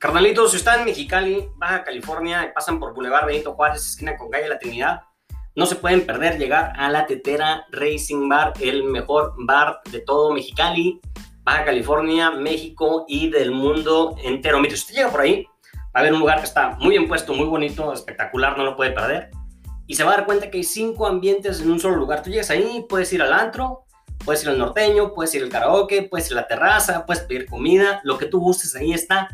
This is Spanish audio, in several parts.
Carnalitos, si están en Mexicali, Baja California, y pasan por Boulevard Benito Juárez, esquina con calle La Trinidad, no se pueden perder llegar a la Tetera Racing Bar, el mejor bar de todo Mexicali, Baja California, México y del mundo entero. Mire, si usted llega por ahí, va a ver un lugar que está muy bien puesto, muy bonito, espectacular, no lo puede perder. Y se va a dar cuenta que hay cinco ambientes en un solo lugar. Tú llegas ahí, puedes ir al antro, puedes ir al norteño, puedes ir al karaoke, puedes ir a la terraza, puedes pedir comida, lo que tú gustes ahí está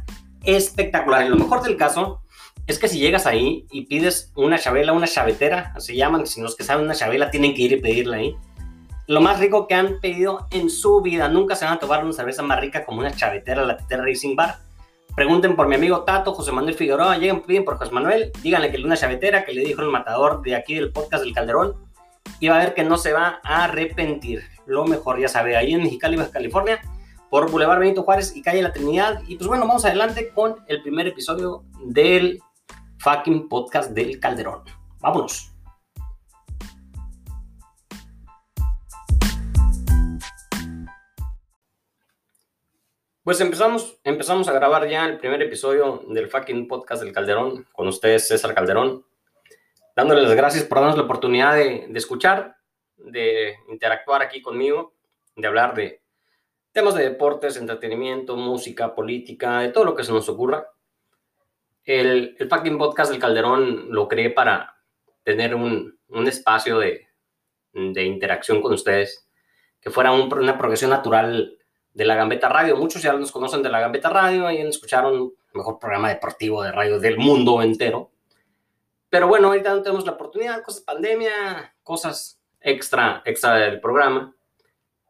espectacular. Y lo mejor del caso es que si llegas ahí y pides una chabela, una chavetera, así llaman, si los que saben una chabela tienen que ir y pedirla ahí. Lo más rico que han pedido en su vida, nunca se van a tomar una cerveza más rica como una chavetera, la Tetera Racing Bar. Pregunten por mi amigo Tato, José Manuel Figueroa, lleguen, piden por José Manuel, díganle que una chavetera, que le dijo el matador de aquí del podcast del Calderón, y va a ver que no se va a arrepentir. Lo mejor, ya sabe, ahí en Mexicali, Baja California, por Boulevard Benito Juárez y Calle La Trinidad. Y pues bueno, vamos adelante con el primer episodio del fucking podcast del Calderón. Vámonos. Pues empezamos, empezamos a grabar ya el primer episodio del fucking podcast del Calderón con ustedes, César Calderón, dándoles las gracias por darnos la oportunidad de escuchar, de interactuar aquí conmigo, de hablar de temas de deportes, entretenimiento, música, política, de todo lo que se nos ocurra. El, el fucking podcast del Calderón lo creé para tener un, un espacio de, de, interacción con ustedes, que fuera un, una progresión natural de la Gambeta Radio. Muchos ya nos conocen de la Gambeta Radio, ahí escucharon el mejor programa deportivo de radio del mundo entero. Pero bueno, ahorita no tenemos la oportunidad, cosas pandemia, cosas extra, extra del programa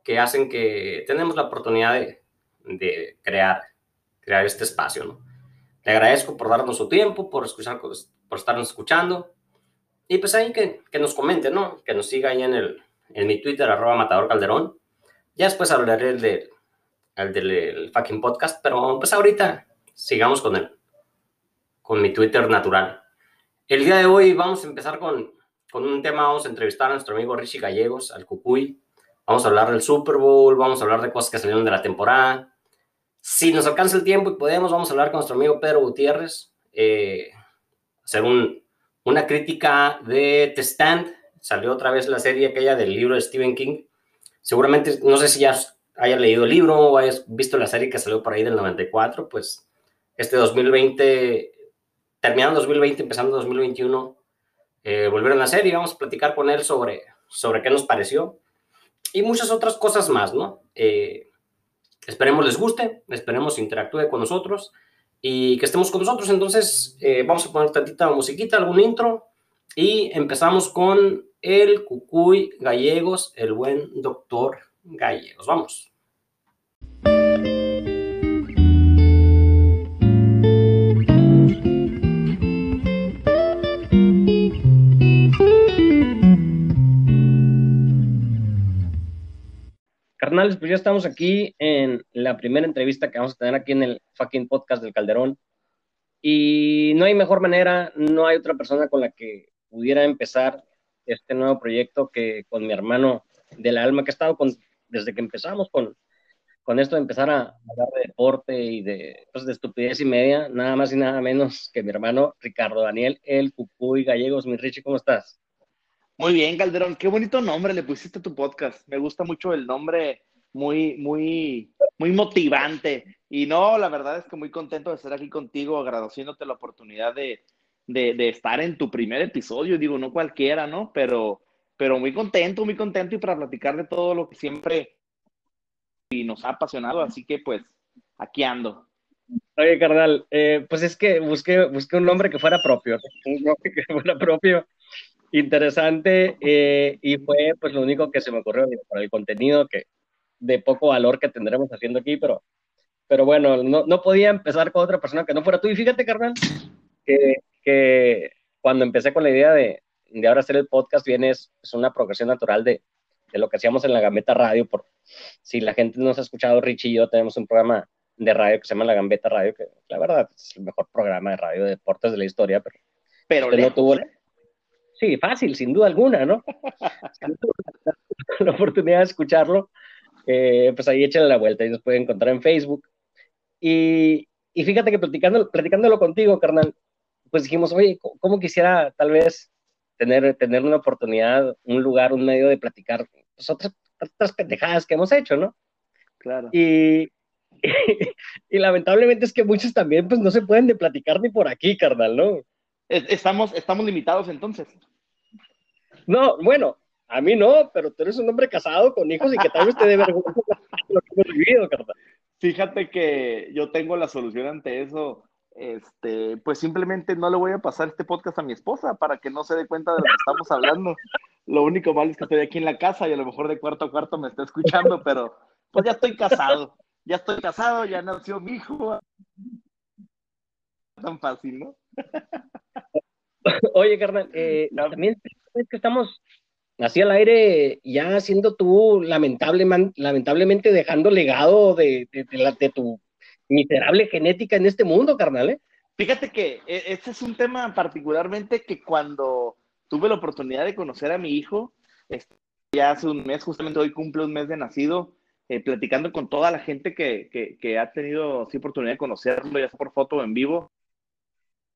que hacen que tenemos la oportunidad de, de crear, crear este espacio, ¿no? Le agradezco por darnos su tiempo, por escuchar, por estarnos escuchando. Y pues ahí que, que nos comente, ¿no? Que nos siga ahí en, el, en mi Twitter, arroba Matador Calderón. Ya después hablaré del, del, del fucking podcast, pero pues ahorita sigamos con el, con mi Twitter natural. El día de hoy vamos a empezar con, con un tema, vamos a entrevistar a nuestro amigo Richie Gallegos, al Cucuy. Vamos a hablar del Super Bowl, vamos a hablar de cosas que salieron de la temporada. Si nos alcanza el tiempo y podemos, vamos a hablar con nuestro amigo Pedro Gutiérrez, eh, hacer un, una crítica de The Stand. Salió otra vez la serie aquella del libro de Stephen King. Seguramente, no sé si ya hayas leído el libro o hayas visto la serie que salió por ahí del 94, pues este 2020, terminando 2020, empezando 2021, eh, volvieron a la serie. Vamos a platicar con él sobre, sobre qué nos pareció y muchas otras cosas más, ¿no? Eh, esperemos les guste, esperemos interactúe con nosotros y que estemos con nosotros. Entonces, eh, vamos a poner tantita musiquita, algún intro y empezamos con el Cucuy Gallegos, el buen doctor Gallegos. Vamos. Carnales, pues ya estamos aquí en la primera entrevista que vamos a tener aquí en el fucking podcast del Calderón. Y no hay mejor manera, no hay otra persona con la que pudiera empezar este nuevo proyecto que con mi hermano del alma, que ha estado con, desde que empezamos con, con esto de empezar a hablar de deporte y de, pues, de estupidez y media, nada más y nada menos que mi hermano Ricardo Daniel, el Cucuy Gallegos. Mi Richie, ¿cómo estás? Muy bien, Calderón. Qué bonito nombre le pusiste a tu podcast. Me gusta mucho el nombre, muy, muy, muy motivante. Y no, la verdad es que muy contento de estar aquí contigo, agradeciéndote la oportunidad de, de, de estar en tu primer episodio. Digo, no cualquiera, ¿no? Pero, pero muy contento, muy contento y para platicar de todo lo que siempre y nos ha apasionado. Así que, pues, aquí ando. Oye, carnal, eh, pues es que busqué, busqué un nombre que fuera propio, un nombre que fuera propio interesante eh, y fue pues lo único que se me ocurrió para el contenido que de poco valor que tendremos haciendo aquí, pero, pero bueno, no, no podía empezar con otra persona que no fuera tú. Y fíjate, carnal, que, que cuando empecé con la idea de, de ahora hacer el podcast, viene es, es una progresión natural de, de, lo que hacíamos en la Gambeta Radio. Por, si la gente nos ha escuchado, Richie y yo tenemos un programa de radio que se llama La Gambeta Radio, que la verdad es el mejor programa de radio de deportes de la historia, pero, pero no tuvo... ¿eh? Sí, fácil, sin duda alguna, ¿no? la oportunidad de escucharlo, eh, pues ahí échenle la vuelta y nos pueden encontrar en Facebook. Y, y fíjate que platicando, platicándolo contigo, carnal, pues dijimos, oye, ¿cómo quisiera tal vez tener, tener una oportunidad, un lugar, un medio de platicar pues, otras, otras pendejadas que hemos hecho, ¿no? Claro. Y, y, lamentablemente es que muchos también pues no se pueden de platicar ni por aquí, carnal, ¿no? Estamos, estamos limitados entonces. No, bueno, a mí no, pero tú eres un hombre casado con hijos y que tal vez te dé vergüenza lo que hemos vivido, carnal. Fíjate que yo tengo la solución ante eso. Este, pues simplemente no le voy a pasar este podcast a mi esposa para que no se dé cuenta de lo que estamos hablando. Lo único malo es que estoy aquí en la casa y a lo mejor de cuarto a cuarto me está escuchando, pero pues ya estoy casado. Ya estoy casado, ya nació mi hijo. Tan fácil, ¿no? Oye, carnal, eh, también es que estamos así al aire, ya siendo tú lamentable, lamentablemente dejando legado de, de, tu miserable genética en este mundo, carnal. ¿eh? Fíjate que este es un tema particularmente que cuando tuve la oportunidad de conocer a mi hijo, este, ya hace un mes, justamente hoy cumple un mes de nacido, eh, platicando con toda la gente que, que, que ha tenido sí, oportunidad de conocerlo, ya sea por foto o en vivo,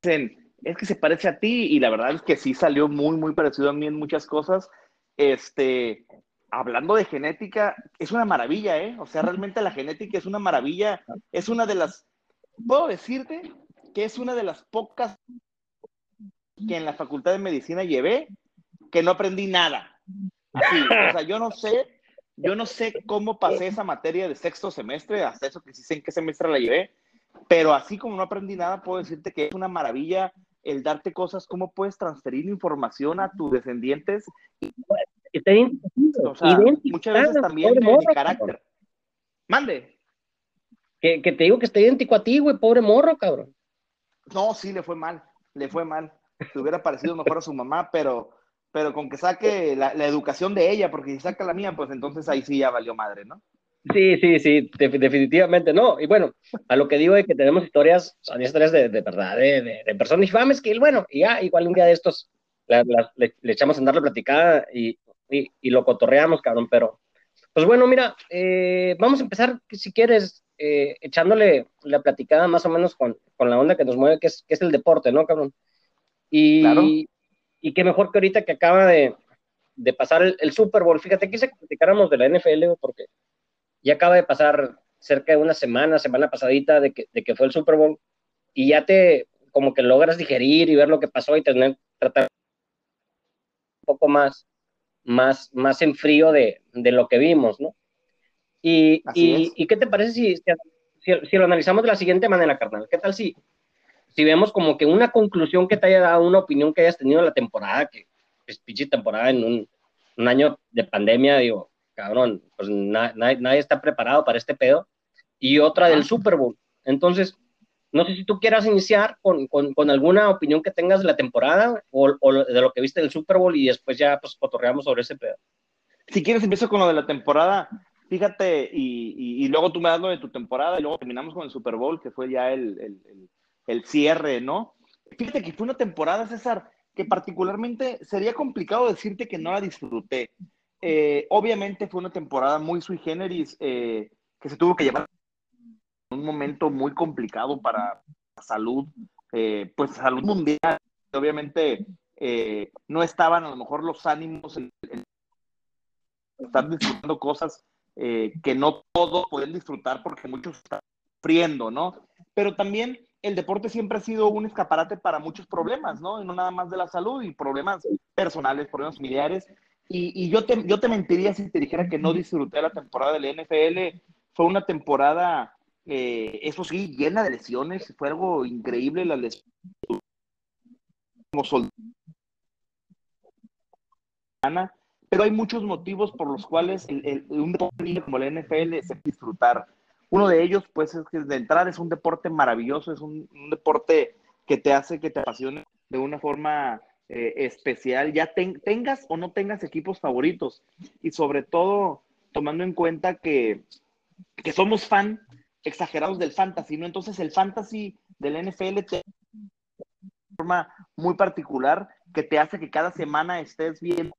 es que se parece a ti y la verdad es que sí salió muy, muy parecido a mí en muchas cosas este, hablando de genética, es una maravilla, ¿eh? O sea, realmente la genética es una maravilla, es una de las, puedo decirte que es una de las pocas que en la Facultad de Medicina llevé que no aprendí nada. Así, o sea, yo no sé, yo no sé cómo pasé esa materia de sexto semestre, hasta eso que sí sé en qué semestre la llevé, pero así como no aprendí nada, puedo decirte que es una maravilla el darte cosas, cómo puedes transferir información a tus descendientes está o sea, muchas veces también de, morro, carácter. Mande. Que, que, te digo que está idéntico a ti, güey, pobre morro, cabrón. No, sí, le fue mal, le fue mal. Se hubiera parecido mejor a su mamá, pero, pero con que saque la, la, educación de ella, porque si saca la mía, pues entonces ahí sí ya valió madre, ¿no? Sí, sí, sí, definitivamente no. Y bueno, a lo que digo es que tenemos historias, son historias de, de verdad, de, de, de, personas infames que, bueno, y ya, igual un día de estos la, la, le, le, echamos a andar la platicada y y, lo cotorreamos, cabrón, pero pues bueno, mira, eh, vamos a empezar, si quieres, eh, echándole la platicada más o menos con, con, la onda que nos mueve, que es, que es el deporte, ¿no, cabrón? Y, y qué mejor que ahorita que acaba de, de pasar el, el, Super Bowl. Fíjate, quise que platicáramos de la NFL, porque ya acaba de pasar cerca de una semana, semana pasadita de que, de que fue el Super Bowl, y ya te, como que logras digerir y ver lo que pasó y tener, tratar un poco más más, más en frío de, de lo que vimos, ¿no? Y, y, y, qué te parece si, si, si, lo analizamos de la siguiente manera, carnal? ¿Qué tal si, si vemos como que una conclusión que te haya dado, una opinión que hayas tenido en la temporada, que es pinche temporada en un, un, año de pandemia, digo, cabrón, pues na, na, nadie está preparado para este pedo, y otra del Super Bowl. Entonces, no sé si tú quieras iniciar con, con, con, alguna opinión que tengas de la temporada o, o, de lo que viste del Super Bowl y después ya pues cotorreamos sobre ese pedo. Si quieres empiezo con lo de la temporada. Fíjate, y, y, y, luego tú me das lo de tu temporada y luego terminamos con el Super Bowl, que fue ya el, el, el, el cierre, ¿no? Fíjate que fue una temporada, César, que particularmente sería complicado decirte que no la disfruté. Eh, obviamente fue una temporada muy sui generis eh, que se tuvo que llevar un momento muy complicado para la salud, eh, pues salud mundial. Obviamente no estaban a lo mejor los ánimos en, estar disfrutando cosas que no todos pueden disfrutar porque muchos están sufriendo, ¿no? Pero también el deporte siempre ha sido un escaparate para muchos problemas, ¿no? No nada más de la salud y problemas personales, problemas familiares. Y, y yo, te, yo te mentiría si te dijera que no disfruté la temporada de la NFL. Fue una temporada eh, eso sí, llena de lesiones, fue algo increíble la lesión. Pero hay muchos motivos por los cuales el, el, un deporte como la NFL es disfrutar. Uno de ellos, pues, es que de entrada es un deporte maravilloso, es un, un deporte que te hace que te apasione de una forma eh, especial, ya ten, tengas o no tengas equipos favoritos. Y sobre todo, tomando en cuenta que, que somos fan exagerados del fantasy, ¿no? Entonces el fantasy del NFL te forma muy particular que te hace que cada semana estés bien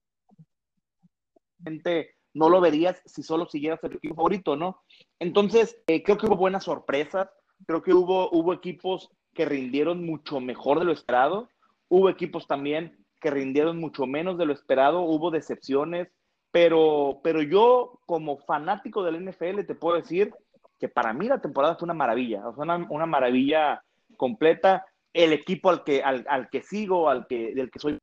no lo verías si solo siguieras el equipo favorito, ¿no? Entonces, eh, creo que hubo buenas sorpresas, creo que hubo, hubo equipos que rindieron mucho mejor de lo esperado, hubo equipos también que rindieron mucho menos de lo esperado, hubo decepciones, pero, pero yo como fanático del NFL te puedo decir que para mí la temporada fue una maravilla, una, una maravilla completa. El equipo al que, al, al que sigo, al que, del que soy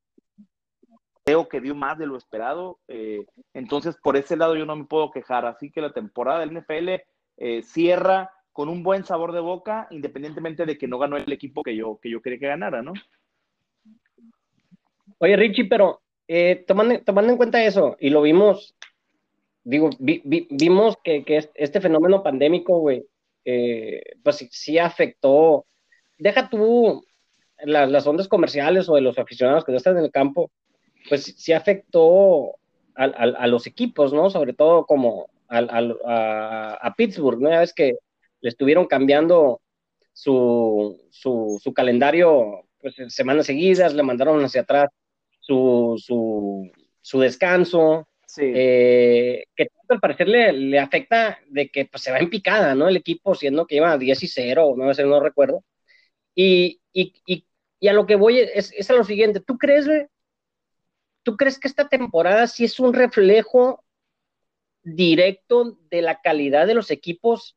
creo que dio más de lo esperado. Eh, entonces, por ese lado yo no me puedo quejar. Así que la temporada del NFL eh, cierra con un buen sabor de boca, independientemente de que no ganó el equipo que yo, que yo quería que ganara, ¿no? Oye, Richie, pero eh, tomando, tomando, en cuenta eso, y lo vimos, digo, vimos que, que, este fenómeno pandémico, güey, eh, pues sí, afectó, deja tú las, las, ondas comerciales o de los aficionados que no están en el campo, pues sí afectó a, a, a los equipos, ¿no? Sobre todo como a, a, Pittsburgh, ¿no? Ya ves que le estuvieron cambiando su, su, su calendario pues, semanas seguidas, le mandaron hacia atrás su, su, su descanso, eh, que al parecer le, le, afecta de que pues, se va en picada, ¿no? El equipo, siendo que lleva 10 y 0, no, sé, no recuerdo. Y, y, y, y, a lo que voy es, es a lo siguiente, ¿tú crees, ¿Tú crees que esta temporada sí es un reflejo directo de la calidad de los equipos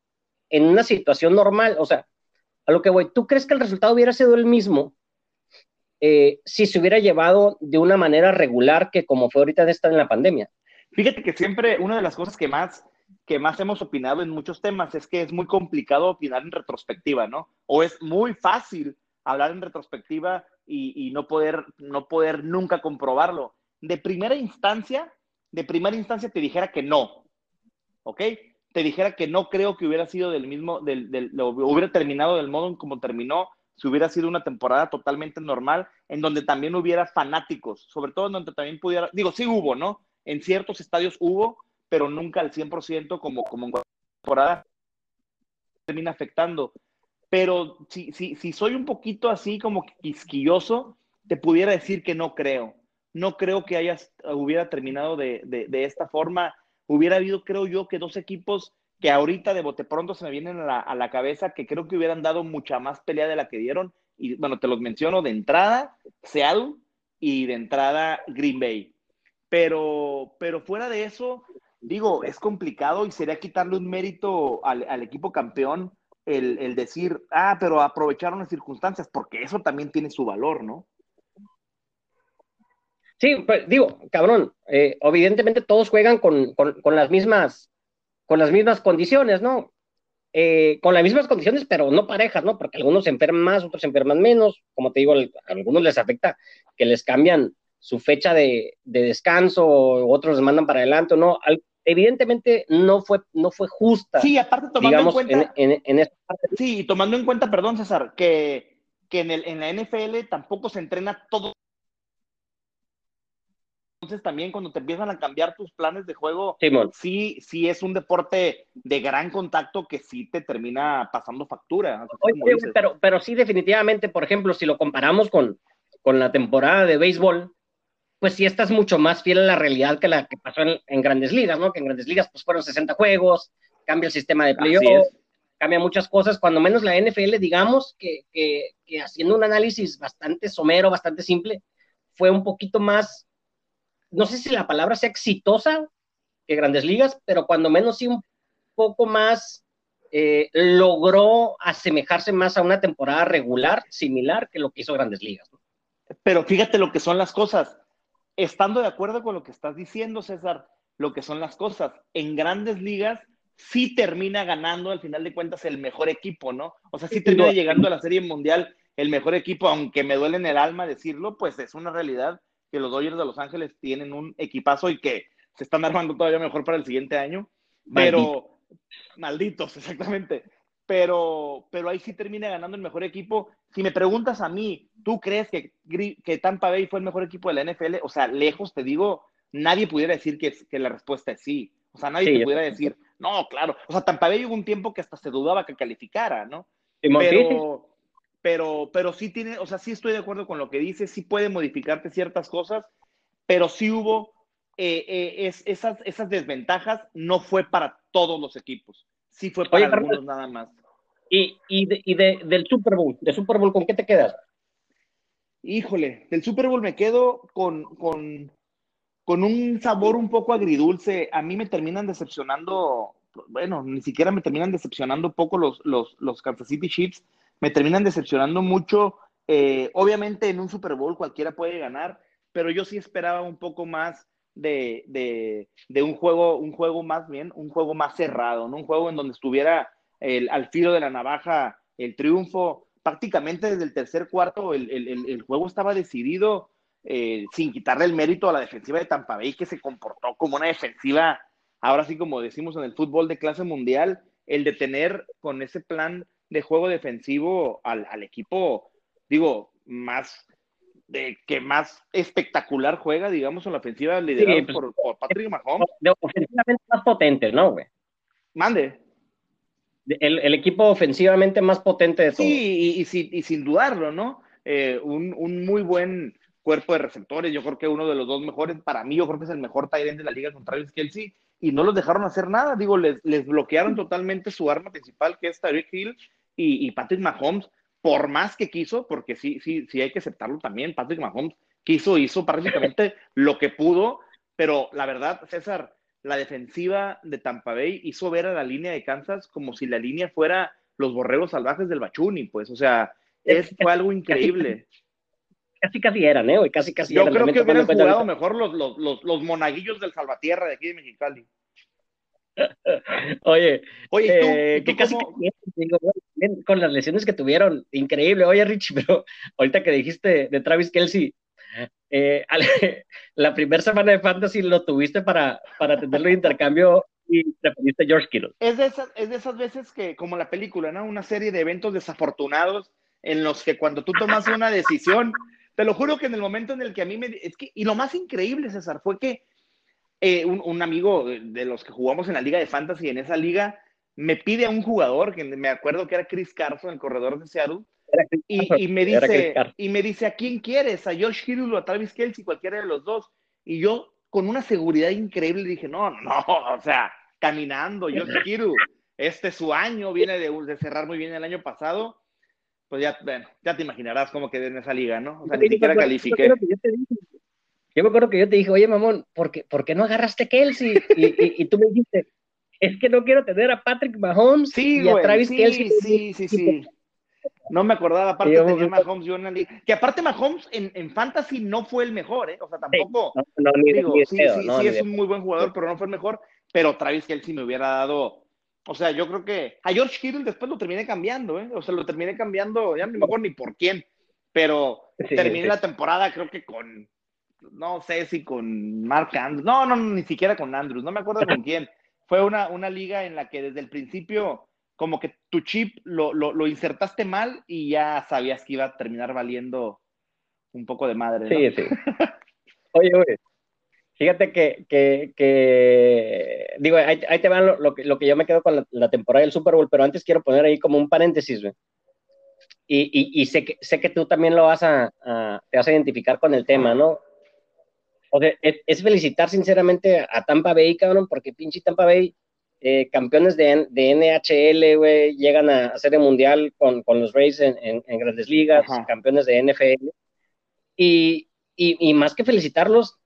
en una situación normal. O sea, a lo que voy, ¿tú crees que el resultado hubiera sido el mismo eh, si se hubiera llevado de una manera regular que como fue ahorita de estar en la pandemia? Fíjate que siempre una de las cosas que más, que más hemos opinado en muchos temas es que es muy complicado opinar en retrospectiva, ¿no? O es muy fácil hablar en retrospectiva y, y no, poder, no poder nunca comprobarlo. De primera instancia, de primera instancia te dijera que no, ¿ok? Te dijera que no creo que hubiera sido del mismo, del, del, lo hubiera terminado del modo en como terminó, si hubiera sido una temporada totalmente normal, en donde también hubiera fanáticos, sobre todo en donde también pudiera, digo, sí hubo, ¿no? En ciertos estadios hubo, pero nunca al 100% como, como en temporada termina afectando. Pero si, si, si soy un poquito así como quisquilloso, te pudiera decir que no creo no creo que hayas, hubiera terminado de, de, esta forma. Hubiera habido, creo yo, que dos equipos que ahorita de bote pronto se me vienen a la, cabeza, que creo que hubieran dado mucha más pelea de la que dieron. Y bueno, te los menciono de entrada, Seattle y de entrada Green Bay. Pero, pero fuera de eso, digo, es complicado y sería quitarle un mérito al, al equipo campeón el, el, decir, ah, pero aprovecharon las circunstancias, porque eso también tiene su valor, ¿no? Sí, pues digo, cabrón, eh, evidentemente todos juegan con, con, con, las mismas, con las mismas condiciones, ¿no? Eh, con las mismas condiciones, pero no parejas, ¿no? Porque algunos se enferman más, otros se enferman menos. Como te digo, a algunos les afecta que les cambian su fecha de, de descanso, otros les mandan para adelante, ¿no? Al, evidentemente no fue, no fue justa. Sí, aparte tomando digamos, en cuenta. En, en, en esta parte. Sí, tomando en cuenta, perdón, César, que, que en, el, en la NFL tampoco se entrena todo entonces también cuando te empiezan a cambiar tus planes de juego, Simón. sí, sí es un deporte de gran contacto que sí te termina pasando factura. Oye, pero, pero sí, definitivamente, por ejemplo, si lo comparamos con, con la temporada de béisbol, pues sí estás mucho más fiel a la realidad que la que pasó en, en grandes ligas, ¿no? Que en grandes ligas pues fueron 60 juegos, cambia el sistema de playoff, cambia muchas cosas, cuando menos la NFL, digamos que, que, que haciendo un análisis bastante somero, bastante simple, fue un poquito más no sé si la palabra sea exitosa que Grandes Ligas, pero cuando menos sí un poco más eh, logró asemejarse más a una temporada regular, similar que lo que hizo Grandes Ligas. ¿no? Pero fíjate lo que son las cosas. Estando de acuerdo con lo que estás diciendo, César, lo que son las cosas. En Grandes Ligas sí termina ganando al final de cuentas el mejor equipo, ¿no? O sea, sí termina llegando a la Serie Mundial el mejor equipo, aunque me duele en el alma decirlo, pues es una realidad que los Dodgers de Los Ángeles tienen un equipazo y que se están armando todavía mejor para el siguiente año. Pero, malditos, exactamente. Pero, pero ahí sí termina ganando el mejor equipo. Si me preguntas a mí, ¿tú crees que, que Tampa Bay fue el mejor equipo de la NFL? O sea, lejos te digo, nadie pudiera decir que, que la respuesta es sí. O sea, nadie sí, te pudiera decir, no, claro. O sea, Tampa Bay hubo un tiempo que hasta se dudaba que calificara, ¿no? Pero, pero, pero sí tiene, o sea, sí estoy de acuerdo con lo que dice, sí puede modificarte ciertas cosas, pero sí hubo eh, eh, es, esas, esas desventajas, no fue para todos los equipos, sí fue para Oye, algunos nada más. Y, y, de, y de, del Super Bowl, de Super Bowl, ¿con qué te quedas? Híjole, del Super Bowl me quedo con, con, con un sabor un poco agridulce. A mí me terminan decepcionando, bueno, ni siquiera me terminan decepcionando poco los, los, los Kansas City Chiefs, me terminan decepcionando mucho. Eh, obviamente en un Super Bowl cualquiera puede ganar, pero yo sí esperaba un poco más de, de, un juego, un juego más bien, un juego más cerrado, ¿no? Un juego en donde estuviera el, al filo de la navaja el triunfo. Prácticamente desde el tercer cuarto el, el, el juego estaba decidido eh, sin quitarle el mérito a la defensiva de Tampa Bay, que se comportó como una defensiva, ahora sí como decimos en el fútbol de clase mundial, el de tener con ese plan de juego defensivo al, al equipo, digo, más de que más espectacular juega, digamos, en la ofensiva liderada sí, pues, por, por, Patrick Mahomes. Ofensivamente más potente, ¿no, güey? Mande. El, el, equipo ofensivamente más potente de todos. Sí, y, y, y sin dudarlo, ¿no? Eh, un, un, muy buen cuerpo de receptores. Yo creo que uno de los dos mejores, para mí, yo creo que es el mejor Tyrant de la liga con Travis Kelsey, y no los dejaron hacer nada. Digo, les, les bloquearon totalmente su arma principal, que es Tyreek Hill y, y Patrick Mahomes por más que quiso, porque sí, sí, sí hay que aceptarlo también, Patrick Mahomes quiso, hizo prácticamente lo que pudo, pero la verdad, César, la defensiva de Tampa Bay hizo ver a la línea de Kansas como si la línea fuera los borregos salvajes del Bachuni, pues, o sea, es, fue algo increíble. Casi, casi eran, ¿eh? Casi, casi Yo eran. creo que hubieran jugado mejor los, los, los, los monaguillos del Salvatierra de aquí de Mexicali. Oye, Oye, ¿tú, eh, tú que casi cómo? digo, con las lesiones que tuvieron, increíble. Oye, Rich, pero ahorita que dijiste de Travis Kelsey, eh, la primera semana de Fantasy lo tuviste para, para tenerlo de intercambio y te pediste George Kittle. Es de, esas, es de esas veces que, como la película, ¿no? Una serie de eventos desafortunados en los que cuando tú tomas una decisión, te lo juro que en el momento en el que a mí me... Es que, y lo más increíble, César, fue que eh, un, un, amigo de los que jugamos en la liga de fantasy, en esa liga, me pide a un jugador, que me acuerdo que era Chris Carson, el corredor de Seattle, y, y, me dice, y me dice, ¿a quién quieres? ¿A Josh Hill o a Travis Kelsey? Cualquiera de los dos. Y yo, con una seguridad increíble, dije, no, no, o sea, caminando, Josh Hill, este es su año, viene de, de, cerrar muy bien el año pasado, pues ya, bueno, ya te imaginarás cómo quedé en esa liga, ¿no? O sea, ni siquiera califiqué. Yo me acuerdo que yo te dije, oye, mamón, ¿por qué, ¿por qué no agarraste Kelsey? Y, y, y, tú me dijiste, es que no quiero tener a Patrick Mahomes sí, y a Travis sí, Kelsey. Sí, sí, sí. No me acordaba, aparte yo, tenía Mahomes yo liga. Que aparte Mahomes en, en, Fantasy no fue el mejor, ¿eh? O sea, tampoco. Sí, no, no, digo, sí, sí, no, sí, es un muy buen jugador, pero no fue el mejor. Pero Travis Kelsey me hubiera dado. O sea, yo creo que a George Kittle después lo terminé cambiando, ¿eh? O sea, lo terminé cambiando, ya no me acuerdo ni por quién. Pero terminé la temporada, creo que con. No sé si con Mark Andrews. No, no, ni siquiera con Andrews. No me acuerdo con quién. Fue una, una liga en la que desde el principio como que tu chip lo, lo, lo, insertaste mal y ya sabías que iba a terminar valiendo un poco de madre. Sí, sí. Oye, oye, fíjate que, que, que digo, ahí, ahí, te van lo, lo, que, lo que yo me quedo con la, temporada del Super Bowl, pero antes quiero poner ahí como un paréntesis, güey. Y, y, y sé, que, sé que tú también lo vas a, a, te vas a identificar con el tema, ¿no? O sea, es, es felicitar sinceramente a Tampa Bay, cabrón, porque pinche Tampa Bay eh, campeones de, de NHL, güey, llegan a hacer el mundial con, con los Rays en, en, en grandes ligas, Ajá. campeones de NFL. Y, y, y, más que felicitarlos,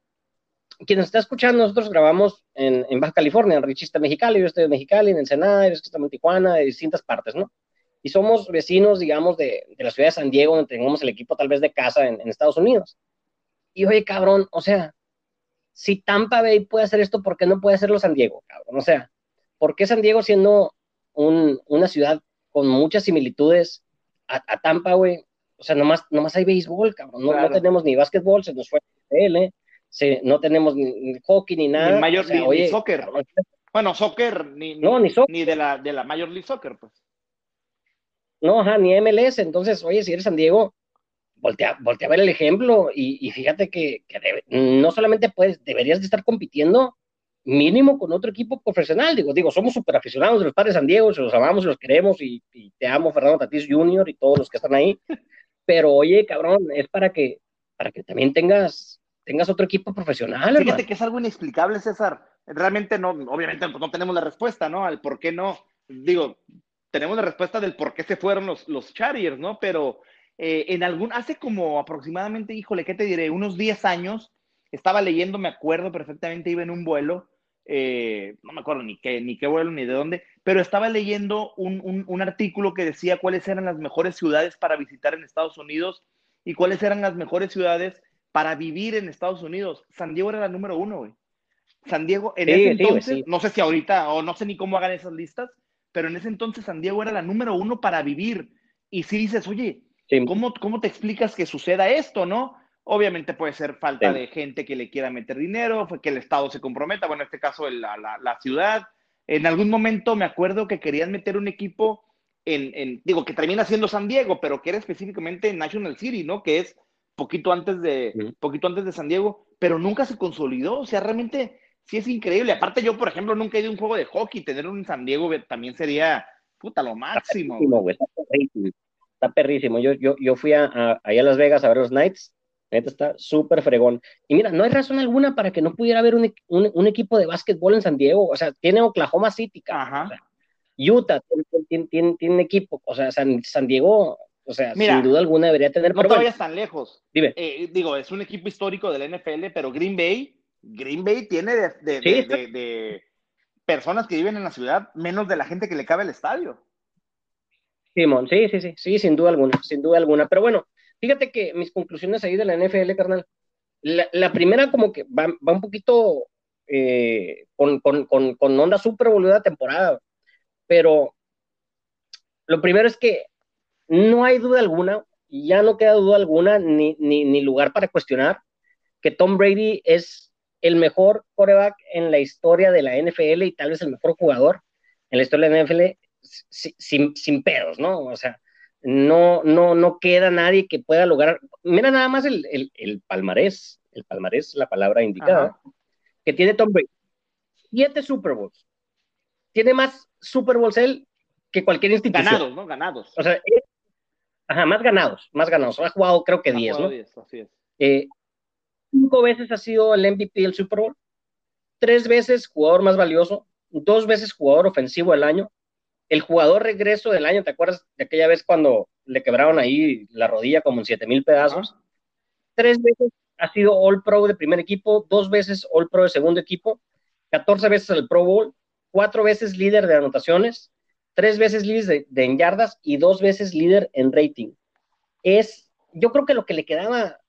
quien nos está escuchando, nosotros grabamos en, en Baja California, en Mexicali, yo estoy en Mexicali, en Ensenada, que están en Tijuana, de distintas partes, ¿no? Y somos vecinos, digamos, de, de la ciudad de San Diego, donde tenemos el equipo tal vez de casa en, en Estados Unidos. Y oye, cabrón, o sea, si Tampa Bay puede hacer esto, ¿por qué no puede hacerlo San Diego, cabrón? O sea, ¿por qué San Diego siendo un, una ciudad con muchas similitudes a, a Tampa, güey? O sea, nomás, nomás hay béisbol, cabrón. No, claro. no tenemos ni básquetbol, se nos fue el ¿eh? se, no tenemos ni, ni, hockey ni nada. Ni mayor, o sea, ni, oye, ni soccer. Cabrón. Bueno, soccer, ni, no, ni, soccer. ni de, la, de la Major League Soccer, pues. No, ajá, ni MLS. Entonces, oye, si eres San Diego, voltea, voltea a ver el ejemplo y, y fíjate que, que debe, no solamente puedes, deberías de estar compitiendo mínimo con otro equipo profesional. Digo, digo, somos súper aficionados de los padres de San Diego, se los amamos y los queremos y, y, te amo, Fernando Tatís Jr. y todos los que están ahí. Pero oye, cabrón, es para que, para que también tengas, tengas otro equipo profesional. Fíjate hermano. que es algo inexplicable, César. Realmente no, obviamente pues no tenemos la respuesta, ¿no? Al por qué no. Digo, tenemos la respuesta del por qué se fueron los, los Chargers, ¿no? Pero eh, en algún, hace como aproximadamente, híjole, ¿qué te diré? Unos 10 años, estaba leyendo, me acuerdo perfectamente, iba en un vuelo, eh, no me acuerdo ni qué, ni qué vuelo ni de dónde, pero estaba leyendo un, un, un, artículo que decía cuáles eran las mejores ciudades para visitar en Estados Unidos y cuáles eran las mejores ciudades para vivir en Estados Unidos. San Diego era la número uno, güey. San Diego, en sí, ese entonces, sí. no sé si ahorita o no sé ni cómo hagan esas listas, pero en ese entonces San Diego era la número uno para vivir. Y si dices, oye, ¿cómo, ¿cómo te explicas que suceda esto, no? Obviamente puede ser falta de gente que le quiera meter dinero, que el Estado se comprometa, bueno, en este caso la, la, la ciudad. En algún momento me acuerdo que querían meter un equipo en, en, digo, que termina siendo San Diego, pero que era específicamente en National City, ¿no? Que es poquito antes de, sí. poquito antes de San Diego, pero nunca se consolidó. O sea, realmente sí es increíble. Aparte, yo, por ejemplo, nunca he ido a un juego de hockey. Tener un San Diego también sería, puta, lo máximo. Está perrísimo, Está perrísimo. Yo, yo, yo fui a, a, allá a Las Vegas a ver los Knights. Neta está súper fregón. Y mira, no hay razón alguna para que no pudiera haber un, un, un equipo de básquetbol en San Diego. O sea, tiene Oklahoma City. Ajá. O sea, Utah tiene, tiene, tiene, equipo. O sea, San, San Diego o sea, Mira, sin duda alguna debería tener. No te vayas tan lejos. Dime. Eh, digo, es un equipo histórico de la NFL, pero Green Bay, Green Bay tiene de, de, sí, de, de, personas que viven en la ciudad menos de la gente que le cabe al estadio. Simón, sí, sí, sí, sí, sin duda alguna, sin duda alguna. Pero bueno, fíjate que mis conclusiones ahí de la NFL, carnal. La, primera, como que va, va un poquito eh, con, con, con, con onda súper temporada. Pero lo primero es que no hay duda alguna, ya no queda duda alguna, ni, ni, ni, lugar para cuestionar, que Tom Brady es el mejor quarterback en la historia de la NFL y tal vez el mejor jugador en la historia de la NFL sin, sin pedos, ¿no? O sea, no, no, no queda nadie que pueda lograr. Mira nada más el, el, el palmarés, el palmarés, la palabra indicada, Ajá. que tiene Tom Brady. Siete Super Bowls. Tiene más Super Bowls él que cualquier institución. Ganados, ¿no? Ganados. O sea, él, Ajá, más ganados, más ganados. Ha jugado creo que 10, ¿no? 10, así es. Eh, cinco veces ha sido el MVP del Super Bowl, tres veces jugador más valioso, dos veces jugador ofensivo del año, el jugador regreso del año, ¿te acuerdas de aquella vez cuando le quebraron ahí la rodilla como en 7 mil pedazos? Tres veces ha sido All Pro de primer equipo, dos veces All Pro de segundo equipo, 14 veces el Pro Bowl, cuatro veces líder de anotaciones, tres veces líder de, de, en yardas y dos veces líder en rating. Es, yo creo que lo que le quedaba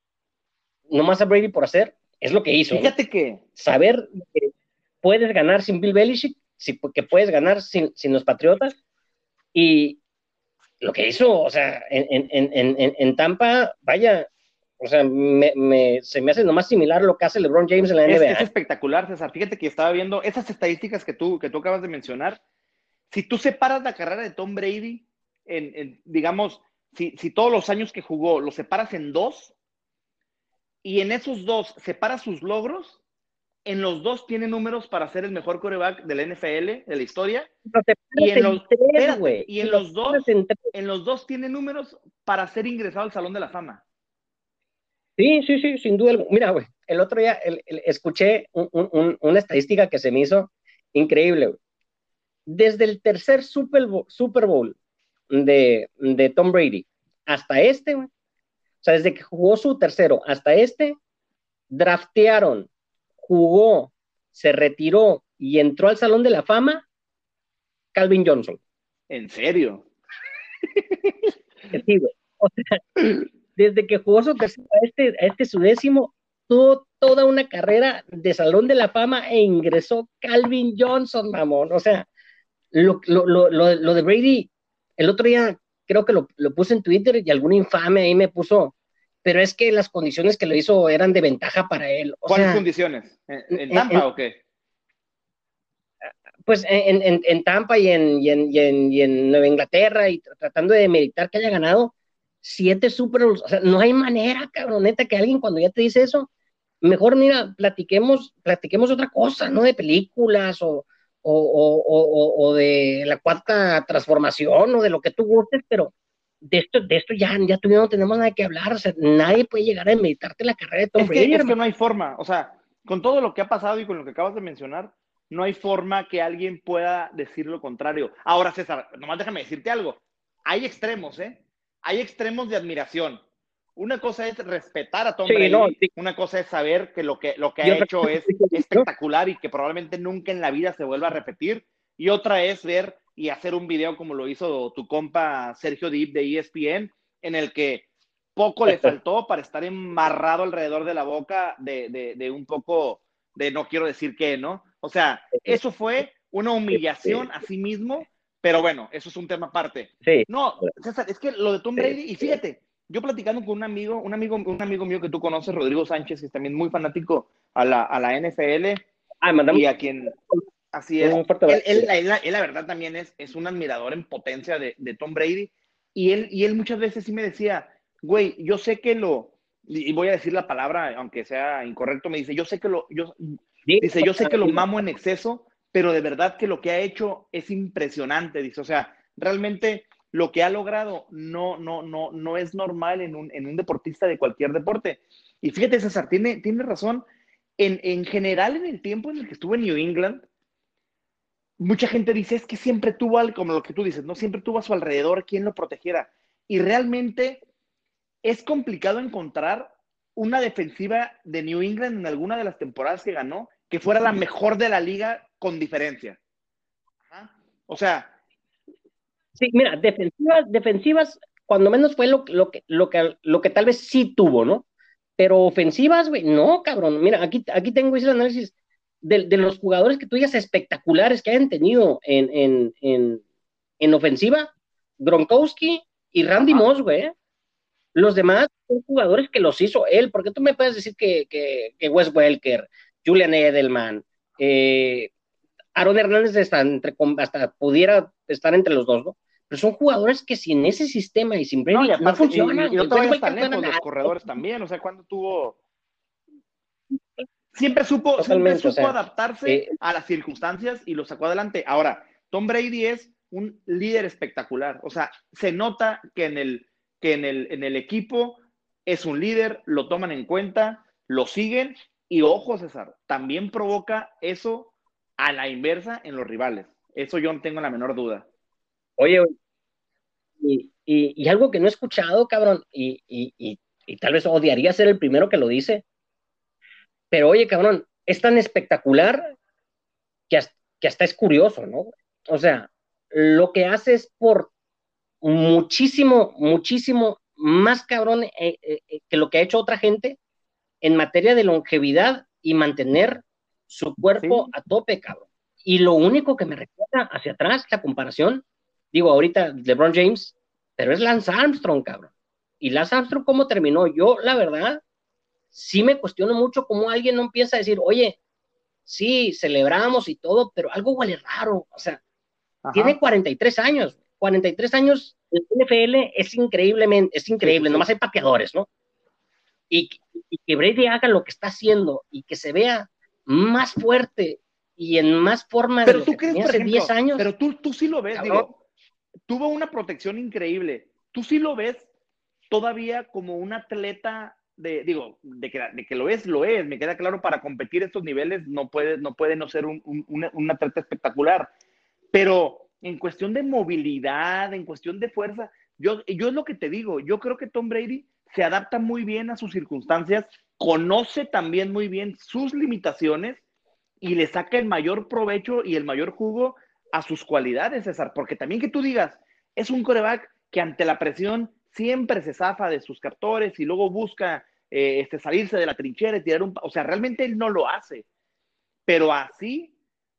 nomás a Brady por hacer es lo que hizo. Fíjate ¿no? que saber que puedes ganar sin Bill Belichick, que puedes ganar sin, sin los Patriotas y lo que hizo, o sea, en, en, en, en Tampa, vaya, o sea, me, me, se me hace nomás similar lo que hace LeBron James en la es, NBA. Es espectacular, César. Fíjate que estaba viendo esas estadísticas que tú, que tú acabas de mencionar si tú separas la carrera de Tom Brady, en, en, digamos, si, si, todos los años que jugó los separas en dos, y en esos dos separas sus logros, en los dos tiene números para ser el mejor coreback de la NFL, de la historia. Y en, los, tres, espérate, y en los, dos, en, en los dos tiene números para ser ingresado al Salón de la Fama. Sí, sí, sí, sin duda. Mira, güey, el otro día el, el, escuché un, un, una estadística que se me hizo increíble, güey desde el tercer Super Bowl, Super Bowl de, de, Tom Brady hasta este, o sea, desde que jugó su tercero hasta este, draftearon, jugó, se retiró y entró al Salón de la Fama Calvin Johnson. ¿En serio? Sí, güey. O sea, desde que jugó su tercero a este, a este su décimo, tuvo toda una carrera de Salón de la Fama e ingresó Calvin Johnson, mamón. O sea, lo, lo, lo, lo, de Brady, el otro día creo que lo, lo puse en Twitter y algún infame ahí me puso, pero es que las condiciones que lo hizo eran de ventaja para él. O ¿Cuáles sea, condiciones? ¿En, en Tampa en, o qué? Pues en, en, en Tampa y en, y, en, y, en, y en Nueva Inglaterra y tratando de meditar que haya ganado siete Super Bowls. O sea, no hay manera, cabroneta, que alguien cuando ya te dice eso, mejor mira, platiquemos, platiquemos otra cosa, ¿no? De películas o, o, o, o, de la cuarta transformación o de lo que tú gustes, pero de esto, de esto ya, ya tú no tenemos nada que hablar, o sea, nadie puede llegar a meditarte la carrera de Tom es Brady. Que, es que no hay forma, o sea, con todo lo que ha pasado y con lo que acabas de mencionar, no hay forma que alguien pueda decir lo contrario. Ahora, César, nomás déjame decirte algo. Hay extremos, ¿eh? Hay extremos de admiración. Una cosa es respetar a Tom Brady, una cosa es saber que lo que, lo que ha hecho es espectacular y que probablemente nunca en la vida se vuelva a repetir. Y otra es ver y hacer un video como lo hizo tu compa Sergio Deep de ESPN, en el que poco le faltó para estar embarrado alrededor de la boca de, de un poco de no quiero decir qué, ¿no? O sea, eso fue una humillación a sí mismo, pero bueno, eso es un tema aparte. Sí. No, César, es que lo de Tom Brady, y fíjate, yo platicando con un amigo, un amigo, un amigo mío que tú conoces, Rodrigo Sánchez, que es también muy fanático a la, a la NFL, ah, y a quien, así es, él, él, la verdad también es, es un admirador en potencia de, de Tom Brady, y él, y él muchas veces sí me decía, güey, yo sé que lo, y voy a decir la palabra, aunque sea incorrecto, me dice, yo sé que lo, yo, dice, yo sé que lo mamo en exceso, pero de verdad que lo que ha hecho es impresionante, dice, o sea, realmente lo que ha logrado no, no, no, no es normal en un, en un deportista de cualquier deporte. Y fíjate, César, tiene, tiene razón, en, en general en el tiempo en el que estuve en New England, mucha gente dice, es que siempre tuvo, algo, como lo que tú dices, no siempre tuvo a su alrededor quien lo protegiera. Y realmente es complicado encontrar una defensiva de New England en alguna de las temporadas que ganó que fuera la mejor de la liga con diferencia. O sea. Sí, mira, defensivas, defensivas, cuando menos fue lo, lo, que, lo, que, lo que tal vez sí tuvo, ¿no? Pero ofensivas, güey, no, cabrón. Mira, aquí, aquí tengo ese análisis de, de, los jugadores que tú digas espectaculares que hayan tenido en, en, en, en ofensiva, Gronkowski y Randy Moss, güey. Los demás son jugadores que los hizo él. ¿Por qué tú me puedes decir que, que, Wes Welker, Julian Edelman, eh, Aaron Hernández hasta, entre, hasta pudiera estar entre los dos, ¿no? Pero son jugadores que sin ese sistema y sin Brady no, funcionan. Y, no te lejos, los corredores también. O sea, cuando tuvo... Siempre supo, siempre supo adaptarse eh, a las circunstancias y lo sacó adelante. Ahora, Tom Brady es un líder espectacular. O sea, se nota que en el que en el, en el equipo es un líder, lo toman en cuenta, lo siguen y ojo César, también provoca eso a la inversa en los rivales. Eso yo no tengo la menor duda. Oye, y, y, algo que no he escuchado, cabrón, y, y, tal vez odiaría ser el primero que lo dice, pero oye, cabrón, es tan espectacular que hasta, que hasta es curioso, ¿no? O sea, lo que hace es por muchísimo, muchísimo más cabrón eh, eh, eh, que lo que ha hecho otra gente en materia de longevidad y mantener su cuerpo a tope, cabrón. Y lo único que me recuerda hacia atrás, la comparación, digo, ahorita LeBron James, pero es Lance Armstrong, cabrón. Y Lance Armstrong, ¿cómo terminó? Yo, la verdad, sí me cuestiono mucho cómo alguien no empieza a decir, oye, sí, celebramos y todo, pero algo huele raro. O sea, tiene 43 años. 43 años, el NFL es increíblemente, es increíble, nomás hay pateadores, ¿no? Y, que Brady haga lo que está haciendo y que se vea más fuerte y en más forma de lo tú que hace 10 años. Pero tú, tú sí lo ves, digo, tuvo una protección increíble. Tú sí lo ves todavía como un atleta de, digo, de que, de que, lo es, lo es, me queda claro, para competir estos niveles no puede no, puede no ser un, un, un atleta espectacular, pero en cuestión de movilidad, en cuestión de fuerza. Yo, yo es lo que te digo, yo creo que Tom Brady se adapta muy bien a sus circunstancias, conoce también muy bien sus limitaciones y le saca el mayor provecho y el mayor jugo a sus cualidades, César. Porque también que tú digas, es un coreback que ante la presión siempre se zafa de sus captores y luego busca eh, este, salirse de la trinchera y tirar un... O sea, realmente él no lo hace. Pero así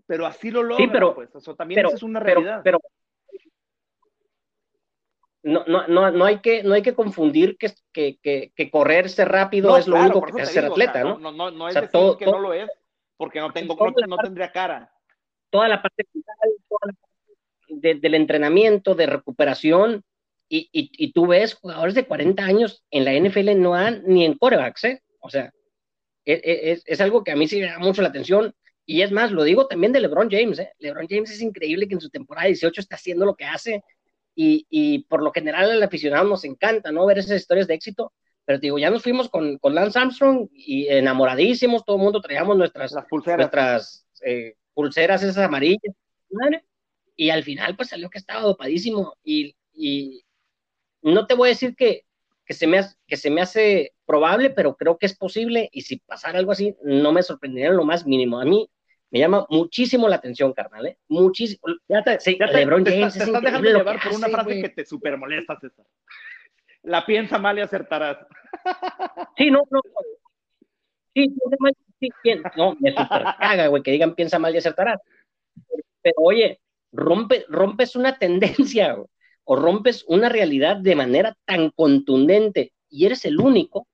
pero así lo logra, sí, pero, pues, eso también es una realidad. Pero, no, no, no, no, hay que, no hay que confundir que, que, que, correrse rápido es lo único que hace ser atleta, ¿no? No, no, no es decir que no lo es, porque no, tengo, no, tendría cara. Toda la parte del entrenamiento, de recuperación, y, y, y, tú ves jugadores de 40 años en la NFL no han ni en corebacks, ¿eh? O sea, es, e, es, es, algo que a mí sí me da mucho la atención y es más, lo digo también de LeBron James. ¿eh? LeBron James es increíble que en su temporada 18 está haciendo lo que hace y, y por lo general al aficionado nos encanta ¿no? ver esas historias de éxito. Pero digo, ya nos fuimos con, con Lance Armstrong y enamoradísimos, todo el mundo traíamos nuestras, nuestras eh, pulseras esas amarillas, y al final pues salió que estaba dopadísimo y, y no te voy a decir que, que, se me hace, que se me hace probable, pero creo que es posible y si pasara algo así, no me sorprendería en lo más mínimo. A mí me llama muchísimo la atención, carnal, ¿eh? Muchísimo. Ya te, sí, LeBron James te, estás dejando llevar por una frase que te super molesta, César. La piensa mal y acertarás. Sí, no, no. Sí, sí, no, me super caga, güey, que digan piensa mal y acertarás. Pero oye, rompe, rompes una tendencia, o rompes una realidad de manera tan contundente y eres el único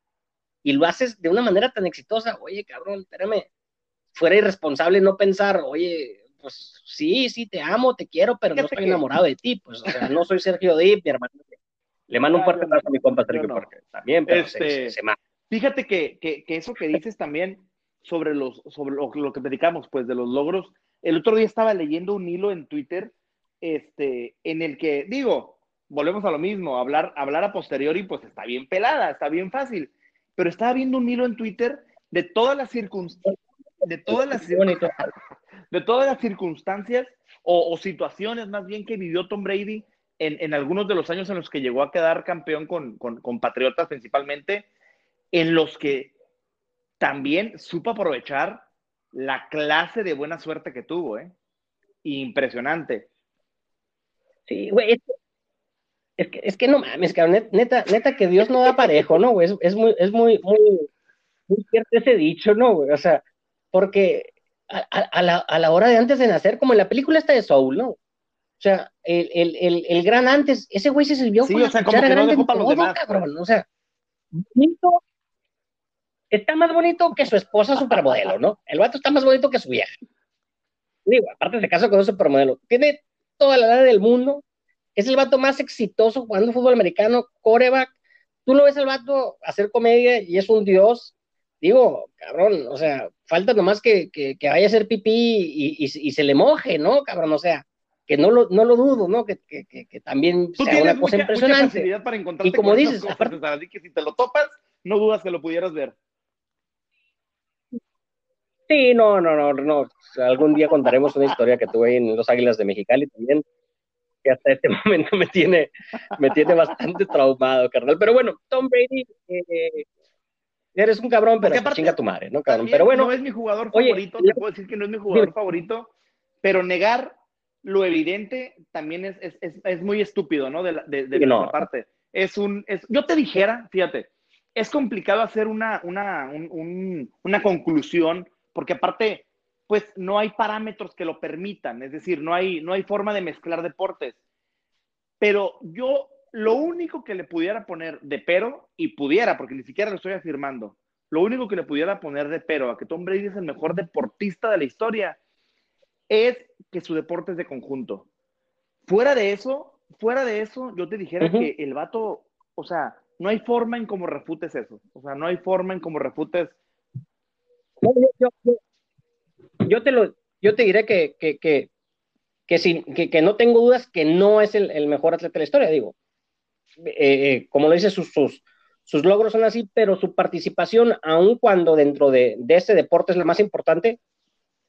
y lo haces de una manera tan exitosa. Oye, cabrón, espérame, fuera irresponsable no pensar, oye, pues sí, sí, te amo, te quiero, pero no estoy enamorado de ti, pues, o sea, no soy Sergio Dip, mi hermano. Le mando un fuerte abrazo a mi compa Sergio, porque también, pero este, se, Fíjate que, que, que, eso que dices también sobre, los, sobre lo, lo que predicamos, pues, de los logros, el otro día estaba leyendo un hilo en Twitter, este, en el que, digo, volvemos a lo mismo, hablar, hablar a posteriori, pues está bien pelada, está bien fácil, pero estaba viendo un hilo en Twitter de todas las circunstancias de todas las, de todas las circunstancias o, situaciones más bien que vivió Tom Brady en, en, algunos de los años en los que llegó a quedar campeón con, con, Patriotas principalmente, en los que también supo aprovechar la clase de buena suerte que tuvo, ¿eh? Impresionante. Sí, güey, es, que, es que no mames, cabrón, neta, neta que Dios no da parejo, ¿no, güey? Es, es, muy, es muy, muy, muy cierto ese dicho, ¿no, güey? O sea, porque a, la, a, la, hora de antes de nacer, como en la película está de Soul, ¿no? O sea, el, el, el, el gran antes, ese güey se sirvió sí, o sea, como que grande no para los demás, cabrón, o sea, bonito, está más bonito que su esposa supermodelo, ¿no? El vato está más bonito que su vieja. Digo, aparte se casa con un supermodelo, tiene toda la edad del mundo, es el vato más exitoso jugando fútbol americano, coreback, tú lo ves al vato hacer comedia y es un dios, digo, cabrón, o sea, falta nomás que, que, vaya a hacer pipí y, y, se le moje, ¿no, cabrón? O sea, que no lo, no lo dudo, ¿no? Que, que, que también Tú sea una cosa impresionante. para y como dices, aparte, que si te lo topas, no dudas que lo pudieras ver. Sí, no, no, no, no. Algún día contaremos una historia que tuve en Los Águilas de Mexicali también, que hasta este momento me tiene, me tiene bastante traumado, carnal. Pero bueno, Tom Brady, eh, eres un cabrón, pero chinga tu madre, ¿no, cabrón? Pero bueno. No es mi jugador favorito, te puedo decir que no es mi jugador favorito, pero negar lo evidente también es, es, es, muy estúpido, ¿no? De, de, de no. parte. Es un, es, yo te dijera, fíjate, es complicado hacer una, una, un, una conclusión, porque aparte, pues no hay parámetros que lo permitan, es decir, no hay, no hay forma de mezclar deportes. Pero yo lo único que le pudiera poner de pero, y pudiera, porque ni siquiera lo estoy afirmando, lo único que le pudiera poner de pero a que Tom Brady es el mejor deportista de la historia es que su deporte es de conjunto. Fuera de eso, fuera de eso, yo te dijera que el vato, o sea, no hay forma en cómo refutes eso. O sea, no hay forma en cómo refutes. Yo, te lo, yo te diré que, que, que, que, que, no tengo dudas que no es el, el mejor atleta de la historia, digo. Eh, eh, como lo dice, sus, sus, logros son así, pero su participación, aun cuando dentro de, de ese deporte es lo más importante,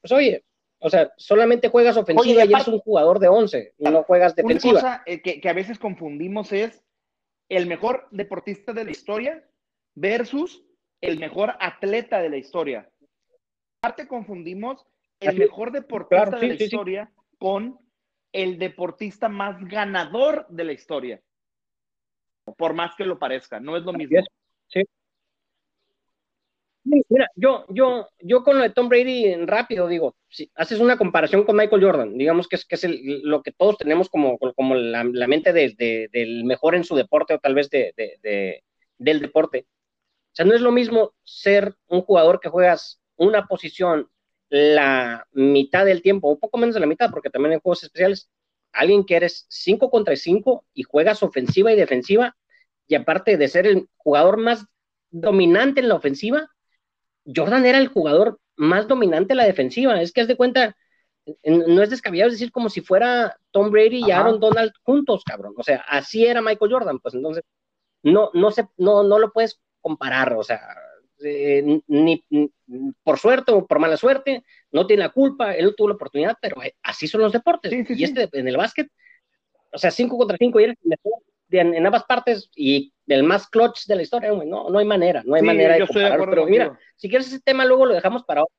pues oye, o sea, solamente juegas ofensiva y eres un jugador de 11, y no juegas defensiva. Una cosa eh, que, que, a veces confundimos es el mejor deportista de la historia versus el mejor atleta de la historia. Aparte confundimos el mejor deportista de la historia con el deportista más ganador de la historia por más que lo parezca, no es lo mismo. Sí. Mira, yo, yo, yo con lo de Tom Brady rápido digo, si haces una comparación con Michael Jordan, digamos que es, que es lo que todos tenemos como, como la, mente de, del mejor en su deporte o tal vez de, del deporte. O sea, no es lo mismo ser un jugador que juegas una posición la mitad del tiempo, un poco menos de la mitad, porque también hay juegos especiales, alguien que eres 5 contra 5 y juegas ofensiva y defensiva, y aparte de ser el jugador más dominante en la ofensiva, Jordan era el jugador más dominante en la defensiva. Es que haz de cuenta, no es descabellado decir como si fuera Tom Brady y Aaron Donald juntos, cabrón. O sea, así era Michael Jordan, pues entonces no, no, se, no, no lo puedes comparar, o sea, eh, ni, por suerte o por mala suerte, no tiene la culpa, él tuvo la oportunidad, pero eh, así son los deportes. y este en el básquet, o sea, 5 contra 5 y eres mejor en, ambas partes y el más clutch de la historia, no, no hay manera, no hay manera de compararlo, pero mira, si quieres ese tema luego lo dejamos para otro.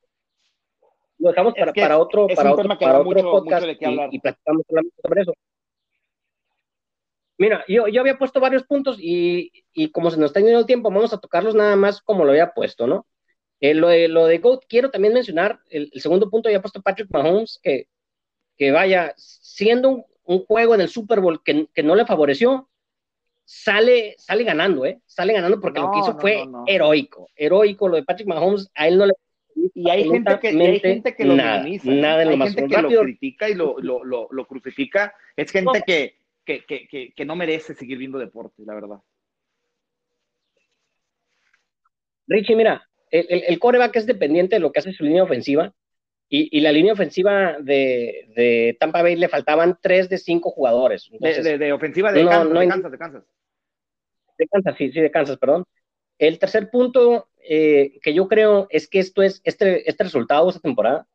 Lo dejamos para, para, otro, para otro, para otro podcast y, platicamos sobre eso. Mira, yo, yo había puesto varios puntos y, y, como se nos está yendo el tiempo, vamos a tocarlos nada más como lo había puesto, ¿no? Eh, lo, de, lo de GOAT, quiero también mencionar, el, segundo punto había puesto Patrick Mahomes, que, que vaya, siendo un, un, juego en el Super Bowl que, que, no le favoreció, sale, sale ganando, ¿eh? Sale ganando porque lo que hizo fue heroico, heroico, lo de Patrick Mahomes, a él no le y hay gente que, hay gente que lo nada, minimiza. Nada hay gente que lo critica y lo, lo, lo, lo crucifica. Es gente que, que, que, que, no merece seguir viendo deporte, la verdad. Richie, mira, el, el, el, coreback es dependiente de lo que hace su línea ofensiva. Y, y la línea ofensiva de, de, Tampa Bay le faltaban tres de cinco jugadores. de, de, ofensiva de, Kansas, de, Kansas, de Kansas. De Kansas, sí, sí, de Kansas, perdón. El tercer punto eh, que yo creo es que esto es, este, este resultado esta temporada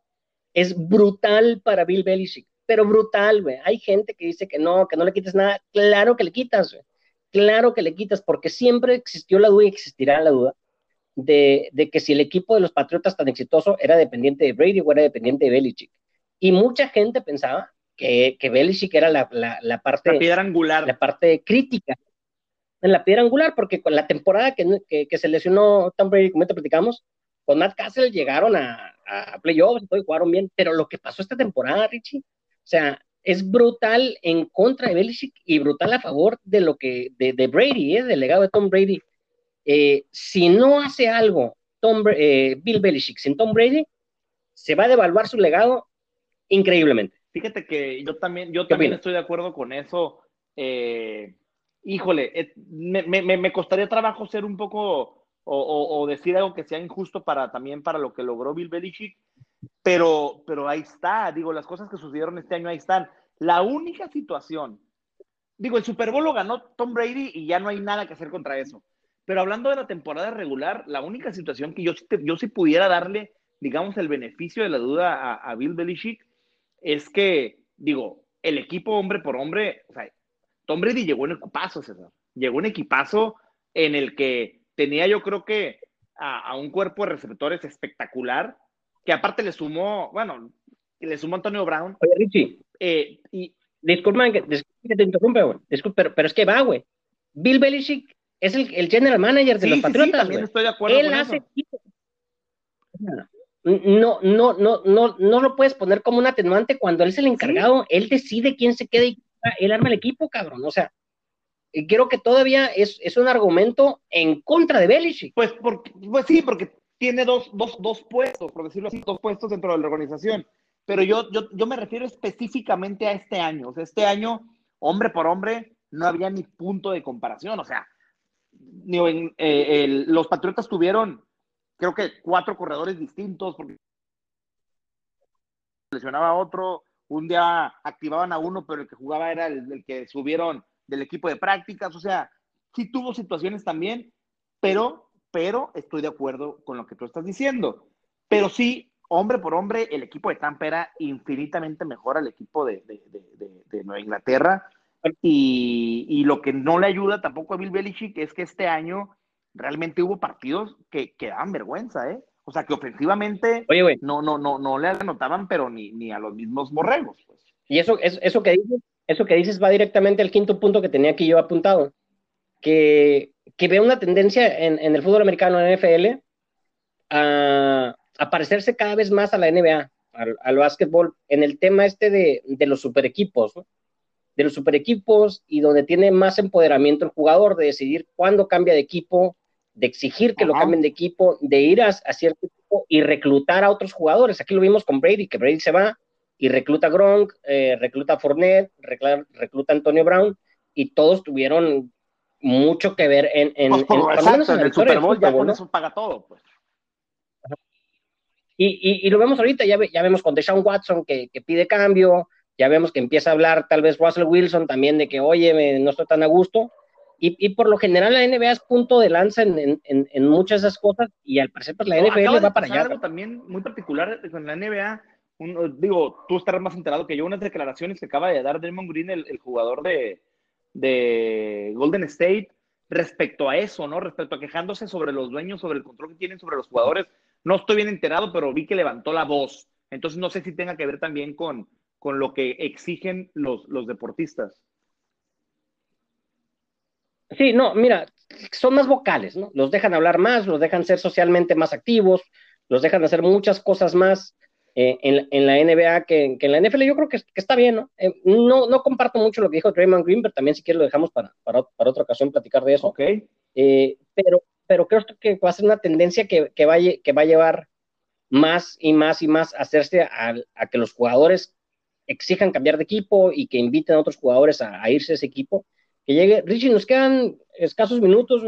es brutal para Bill Belichick pero brutal, güey. Hay gente que dice que no, que no le quites nada. Claro que le quitas, güey. Claro que le quitas, porque siempre existió la duda y existirá la duda de, de, que si el equipo de los Patriotas tan exitoso era dependiente de Brady o era dependiente de Belichick. Y mucha gente pensaba que, que Belichick era la, la, la parte... La piedra angular. La parte crítica. En la piedra angular, porque con la temporada que, que, que se lesionó Tom Brady, como te platicamos, con Matt Castle llegaron a, a playoffs y jugaron bien, pero lo que pasó esta temporada, Richie, sea, es brutal en contra de Belichick y brutal a favor de lo que, de, de Brady, ¿eh? del legado de Tom Brady. Eh, si no hace algo Tom, eh, Bill Belichick sin Tom Brady, se va a devaluar su legado increíblemente. Fíjate que yo también, yo también estoy de acuerdo con eso. híjole, me, me, me, costaría trabajo ser un poco o, o, o, decir algo que sea injusto para también para lo que logró Bill Belichick, pero, pero ahí está, digo, las cosas que sucedieron este año ahí están. La única situación, digo, el Super Bowl lo ganó Tom Brady y ya no hay nada que hacer contra eso. Pero hablando de la temporada regular, la única situación que yo, yo sí pudiera darle, digamos, el beneficio de la duda a, Bill Belichick es que, digo, el equipo hombre por hombre, o sea, Tom Brady llegó en equipazo, César. Llegó en equipazo en el que tenía yo creo que a un cuerpo de receptores espectacular que aparte le sumó, bueno, le sumó Antonio Brown. Oye, Richie. Eh, y, disculpa que, te interrumpe, güey. pero, pero es que va, güey. Bill Belichick es el, el general manager de los sí, Patriotas. Sí, también estoy de acuerdo Él hace equipo. No, no, no, no, no lo puedes poner como un atenuante cuando él es el encargado, él decide quién se queda y él arma el equipo, cabrón. O sea, creo que todavía es, es un argumento en contra de Belichick. Pues, porque, pues sí, porque tiene dos, dos, dos puestos, por decirlo así, dos puestos dentro de la organización. Pero yo, yo, yo me refiero específicamente a este año. O sea, este año, hombre por hombre, no había ni punto de comparación. O sea, ni eh, los Patriotas tuvieron, creo que cuatro corredores distintos, porque lesionaba a otro, un día activaban a uno, pero el que jugaba era el, el que subieron del equipo de prácticas. O sea, sí tuvo situaciones también, pero pero estoy de acuerdo con lo que tú estás diciendo. Pero sí, hombre por hombre, el equipo de Tampa era infinitamente mejor al equipo de, de, de, de Nueva Inglaterra. Y, y, lo que no le ayuda tampoco a Bill Belichick es que este año realmente hubo partidos que, que daban vergüenza, ¿eh? O sea, que ofensivamente Oye, no, no, no, no le anotaban, pero ni, ni a los mismos borregos. Pues. Y eso, eso, eso, que dices, eso que dices va directamente al quinto punto que tenía aquí yo apuntado, que que veo una tendencia en, en, el fútbol americano, en NFL, a, a parecerse cada vez más a la NBA, al, al básquetbol, en el tema este de, de los super equipos, ¿no? de los super equipos y donde tiene más empoderamiento el jugador de decidir cuándo cambia de equipo, de exigir que Ajá. lo cambien de equipo, de ir a, a, cierto equipo y reclutar a otros jugadores. Aquí lo vimos con Brady, que Brady se va y recluta a Gronk, eh, recluta a Fournette, recluta, recluta a Antonio Brown y todos tuvieron mucho que ver en, en, pues, en, exacto, en el Super Bowl, ya con eso paga todo, pues. Y, y, y, lo vemos ahorita, ya, ya vemos con Deshaun Watson que, que, pide cambio, ya vemos que empieza a hablar tal vez Russell Wilson también de que, oye, me, no estoy tan a gusto, y, por lo general la NBA es punto de lanza en, en, en muchas de esas cosas y al parecer pues la NFL va para allá. algo también muy particular con la NBA, digo, tú estarás más enterado que yo, unas declaraciones que acaba de dar Draymond Green, el, el jugador de, de, Golden State, respecto a eso, ¿no? Respecto a quejándose sobre los dueños, sobre el control que tienen sobre los jugadores. No estoy bien enterado, pero vi que levantó la voz. Entonces no sé si tenga que ver también con, con lo que exigen los, los deportistas. Sí, no, mira, son más vocales, ¿no? Los dejan hablar más, los dejan ser socialmente más activos, los dejan hacer muchas cosas más eh, en, la NBA que, en la NFL. Yo creo que, está bien, ¿no? Eh, ¿no? No comparto mucho lo que dijo Draymond Green, pero también si quieres lo dejamos para, para, otra ocasión platicar de eso. Ok. Eh, pero, pero creo que va a ser una tendencia que, que, va, que va a llevar más y más y más a hacerse a, a, que los jugadores exijan cambiar de equipo y que inviten a otros jugadores a, a irse a ese equipo que llegue. Richie, nos quedan escasos minutos,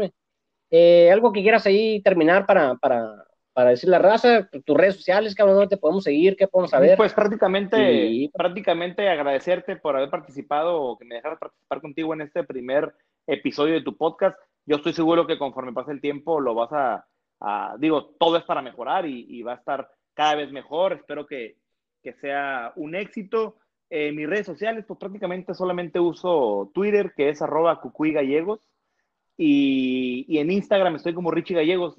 eh, algo que quieras ahí terminar para, para, para decir la raza, tus redes sociales, cabrón, ¿dónde te podemos seguir? ¿Qué podemos saber? Pues prácticamente, prácticamente agradecerte por haber participado o que me dejaras participar contigo en este primer episodio de tu podcast. Yo estoy seguro que conforme pase el tiempo lo vas a, digo, todo es para mejorar y, y, va a estar cada vez mejor. Espero que, que sea un éxito. Eh, mis redes sociales, pues prácticamente solamente uso Twitter, que es arroba cucuy gallegos, y, y, en Instagram estoy como Richie Gallegos.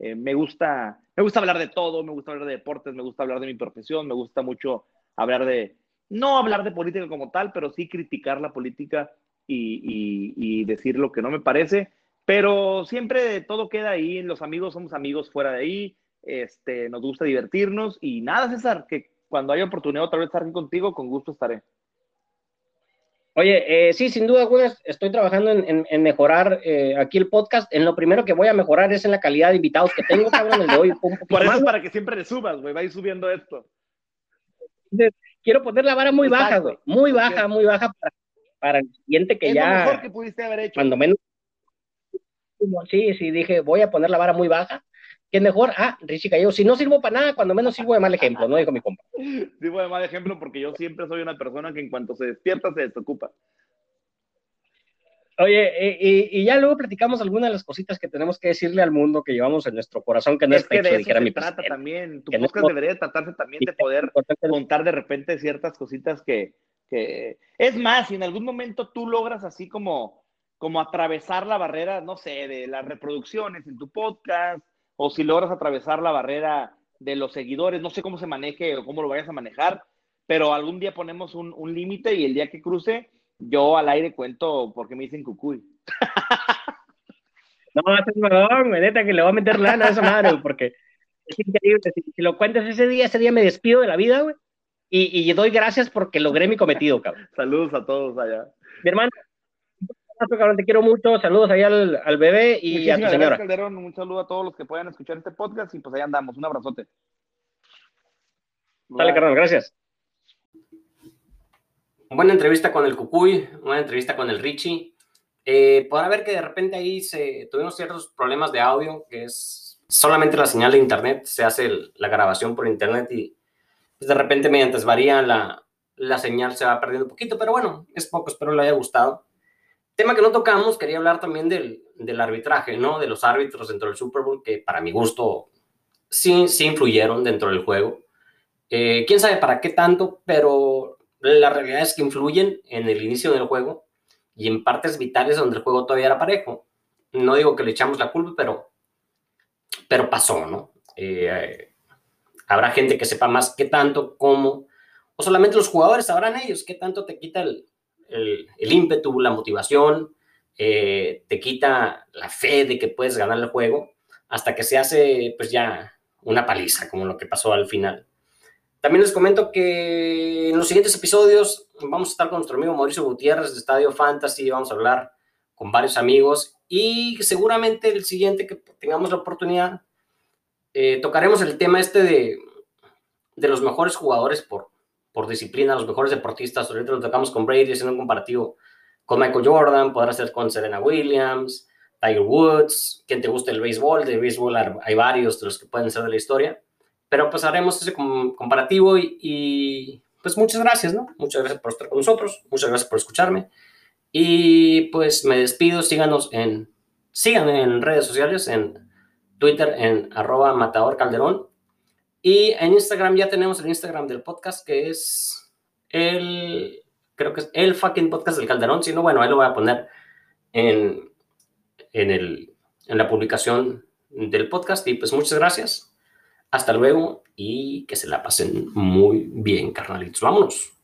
Eh, me, gusta, me gusta hablar de todo, me gusta hablar de deportes, me gusta hablar de mi profesión, me gusta mucho hablar de, no hablar de política como tal, pero sí criticar la política y, y, decir lo que no me parece. Pero siempre todo queda ahí, los amigos somos amigos fuera de ahí, este, nos gusta divertirnos y nada, César, que cuando haya oportunidad otra vez estar aquí contigo, con gusto estaré. Oye, eh, sí, sin duda alguna estoy trabajando en, mejorar eh, aquí el podcast. En lo primero que voy a mejorar es en la calidad de invitados que tengo, cabrón, el de hoy. Por eso es para que siempre le subas, güey, va a ir subiendo esto. Quiero poner la vara muy baja, güey, muy baja, muy baja para, el siguiente que ya... lo mejor que pudiste haber hecho. Cuando menos... Sí, sí, dije, voy a poner la vara muy baja ¿Quién mejor? Ah, Richie Gallego. Si no sirvo para nada, cuando menos sirvo de mal ejemplo, ¿no? Dijo mi compa. Sirvo de mal ejemplo porque yo siempre soy una persona que en cuanto se despierta se desocupa. Oye, y, ya luego platicamos algunas de las cositas que tenemos que decirle al mundo que llevamos en nuestro corazón, que no es, pecho, de se trata también. Tu podcast debería tratarse también de poder contar de repente ciertas cositas que, que... Es más, si en algún momento tú logras así como, como atravesar la barrera, no sé, de las reproducciones en tu podcast, o si logras atravesar la barrera de los seguidores, no sé cómo se maneje o cómo lo vayas a manejar, pero algún día ponemos un, límite y el día que cruce, yo al aire cuento porque me dicen cucuy. No, es un neta, que le voy a meter lana a esa madre, porque es increíble. Si, lo cuentas ese día, ese día me despido de la vida, güey, y, y doy gracias porque logré mi cometido, cabrón. Saludos a todos allá. Mi hermano, te quiero mucho. Saludos ahí al, bebé y a tu señora. Calderón. Un saludo a todos los que puedan escuchar este podcast y pues ahí andamos. Un abrazote. Dale, carnal, gracias. Buena entrevista con el Cucuy, buena entrevista con el Richie. Eh, podrá ver que de repente ahí se, tuvimos ciertos problemas de audio, que es solamente la señal de internet, se hace la grabación por internet y pues, de repente mientras varía la, la señal se va perdiendo un poquito, pero bueno, es poco, espero le haya gustado. Tema que no tocamos, quería hablar también del, del arbitraje, ¿no? De los árbitros dentro del Super Bowl, que para mi gusto sí, sí influyeron dentro del juego. Eh, quién sabe para qué tanto, pero la realidad es que influyen en el inicio del juego y en partes vitales donde el juego todavía era parejo. No digo que le echamos la culpa, pero, pero pasó, ¿no? Eh, habrá gente que sepa más qué tanto, cómo, o solamente los jugadores sabrán ellos qué tanto te quita el, el, ímpetu, la motivación, eh, te quita la fe de que puedes ganar el juego, hasta que se hace pues ya una paliza, como lo que pasó al final. También les comento que en los siguientes episodios vamos a estar con nuestro amigo Mauricio Gutiérrez de Estadio Fantasy, vamos a hablar con varios amigos y seguramente el siguiente que tengamos la oportunidad, eh, tocaremos el tema este de, de los mejores jugadores por, por disciplina, los mejores deportistas. Ahorita lo tocamos con Brady, haciendo un comparativo con Michael Jordan, podrá ser con Serena Williams, Tiger Woods, quien te guste el béisbol, de béisbol hay varios de los que pueden ser de la historia, pero pues haremos ese comparativo y, pues muchas gracias, ¿no? Muchas gracias por estar con nosotros, muchas gracias por escucharme Y pues me despido, síganos en, síganme en redes sociales, en Twitter en arroba matador calderón. Y en Instagram ya tenemos el Instagram del podcast que es el, creo que es el fucking podcast del calderón. Si no, bueno, ahí lo voy a poner en, en, el, en la publicación del podcast. Y pues muchas gracias. Hasta luego y que se la pasen muy bien, carnalitos. Vámonos.